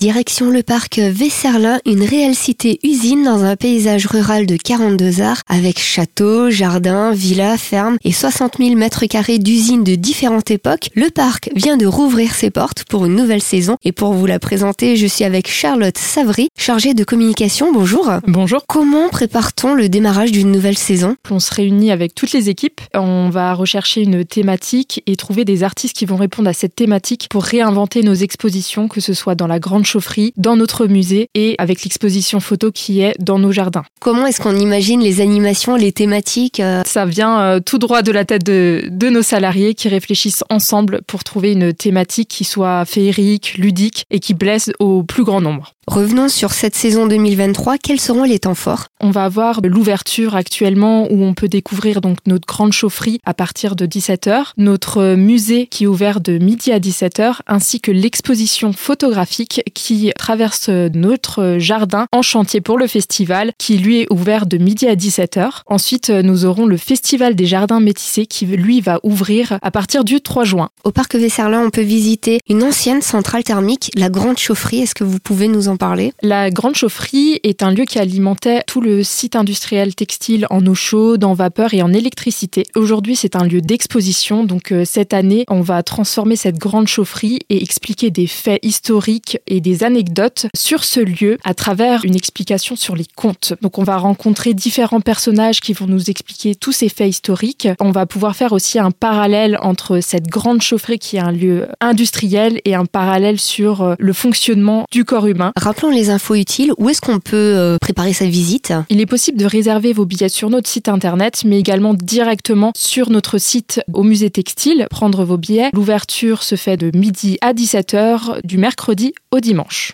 Direction le parc Vesserlin, une réelle cité-usine dans un paysage rural de 42 arts avec château, jardin, villa, ferme et 60 000 mètres carrés d'usines de différentes époques. Le parc vient de rouvrir ses portes pour une nouvelle saison et pour vous la présenter, je suis avec Charlotte Savry, chargée de communication. Bonjour. Bonjour. Comment prépare-t-on le démarrage d'une nouvelle saison? On se réunit avec toutes les équipes, on va rechercher une thématique et trouver des artistes qui vont répondre à cette thématique pour réinventer nos expositions, que ce soit dans la grande chaufferie, dans notre musée et avec l'exposition photo qui est dans nos jardins. Comment est-ce qu'on imagine les animations, les thématiques euh Ça vient euh, tout droit de la tête de, de nos salariés qui réfléchissent ensemble pour trouver une thématique qui soit féerique, ludique et qui blesse au plus grand nombre. Revenons sur cette saison 2023. Quels seront les temps forts? On va avoir l'ouverture actuellement où on peut découvrir donc notre grande chaufferie à partir de 17h, notre musée qui est ouvert de midi à 17h, ainsi que l'exposition photographique qui traverse notre jardin en chantier pour le festival qui lui est ouvert de midi à 17h. Ensuite, nous aurons le festival des jardins métissés qui lui va ouvrir à partir du 3 juin. Au parc Vesserlin, on peut visiter une ancienne centrale thermique, la Grande Chaufferie. Est-ce que vous pouvez nous en La Grande Chaufferie est un lieu qui alimentait tout le site industriel textile en eau chaude, en vapeur et en électricité. Aujourd'hui, c'est un lieu d'exposition. Donc euh, cette année, on va transformer cette grande chaufferie et expliquer des faits historiques et des anecdotes sur ce lieu à travers une explication sur les contes. Donc on va rencontrer différents personnages qui vont nous expliquer tous ces faits historiques. On va pouvoir faire aussi un parallèle entre cette grande chaufferie qui est un lieu industriel et un parallèle sur euh, le fonctionnement du corps humain. Rappelons les infos utiles. Où est-ce qu'on peut euh, préparer sa visite? Il est possible de réserver vos billets sur notre site internet, mais également directement sur notre site au musée textile, prendre vos billets. L'ouverture se fait de midi à 17h du mercredi au dimanche.